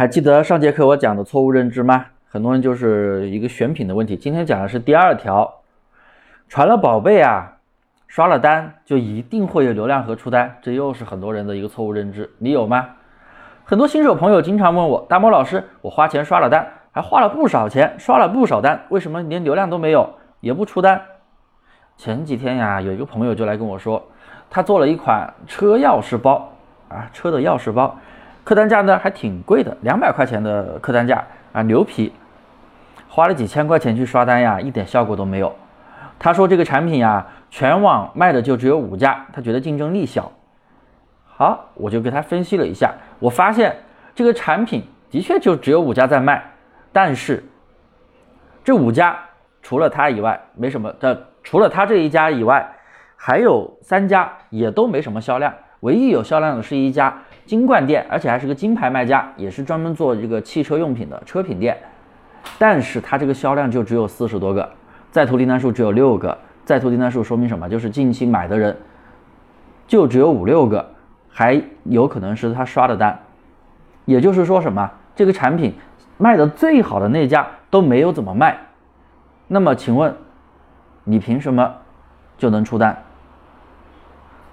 还记得上节课我讲的错误认知吗？很多人就是一个选品的问题。今天讲的是第二条，传了宝贝啊，刷了单就一定会有流量和出单，这又是很多人的一个错误认知。你有吗？很多新手朋友经常问我，大魔老师，我花钱刷了单，还花了不少钱，刷了不少单，为什么连流量都没有，也不出单？前几天呀，有一个朋友就来跟我说，他做了一款车钥匙包啊，车的钥匙包，客单价呢还挺贵的，两百块钱的客单价啊，牛皮。花了几千块钱去刷单呀，一点效果都没有。他说这个产品呀，全网卖的就只有五家，他觉得竞争力小。好，我就给他分析了一下，我发现这个产品的确就只有五家在卖，但是这五家除了他以外没什么的，除了他这一家以外，还有三家也都没什么销量，唯一有销量的是一家金冠店，而且还是个金牌卖家，也是专门做这个汽车用品的车品店。但是它这个销量就只有四十多个，在途订单数只有六个，在途订单数说明什么？就是近期买的人就只有五六个，还有可能是他刷的单，也就是说什么？这个产品卖的最好的那家都没有怎么卖，那么请问你凭什么就能出单？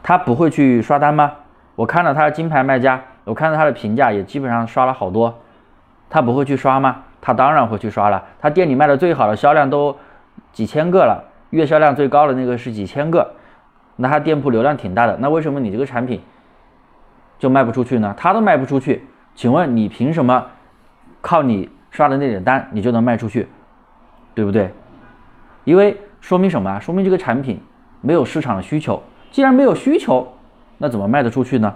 他不会去刷单吗？我看了他的金牌卖家，我看到他的评价也基本上刷了好多，他不会去刷吗？他当然会去刷了，他店里卖的最好的销量都几千个了，月销量最高的那个是几千个，那他店铺流量挺大的，那为什么你这个产品就卖不出去呢？他都卖不出去，请问你凭什么靠你刷的那点单你就能卖出去，对不对？因为说明什么啊？说明这个产品没有市场的需求，既然没有需求，那怎么卖得出去呢？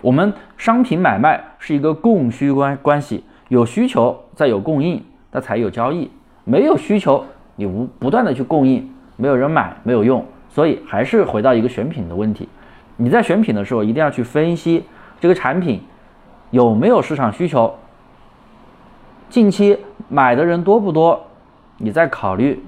我们商品买卖是一个供需关关系。有需求，再有供应，那才有交易。没有需求，你无不断的去供应，没有人买，没有用。所以还是回到一个选品的问题。你在选品的时候，一定要去分析这个产品有没有市场需求，近期买的人多不多，你再考虑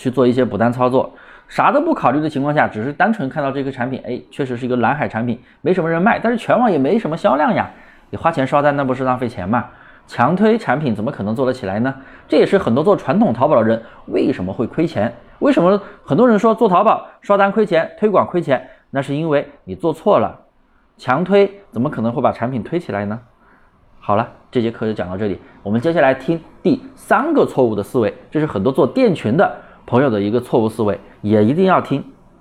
去做一些补单操作。啥都不考虑的情况下，只是单纯看到这个产品，哎，确实是一个蓝海产品，没什么人卖，但是全网也没什么销量呀。你花钱刷单，那不是浪费钱吗？强推产品怎么可能做得起来呢？这也是很多做传统淘宝的人为什么会亏钱？为什么很多人说做淘宝刷单亏钱，推广亏钱？那是因为你做错了。强推怎么可能会把产品推起来呢？好了，这节课就讲到这里，我们接下来听第三个错误的思维，这是很多做店群的朋友的一个错误思维，也一定要听。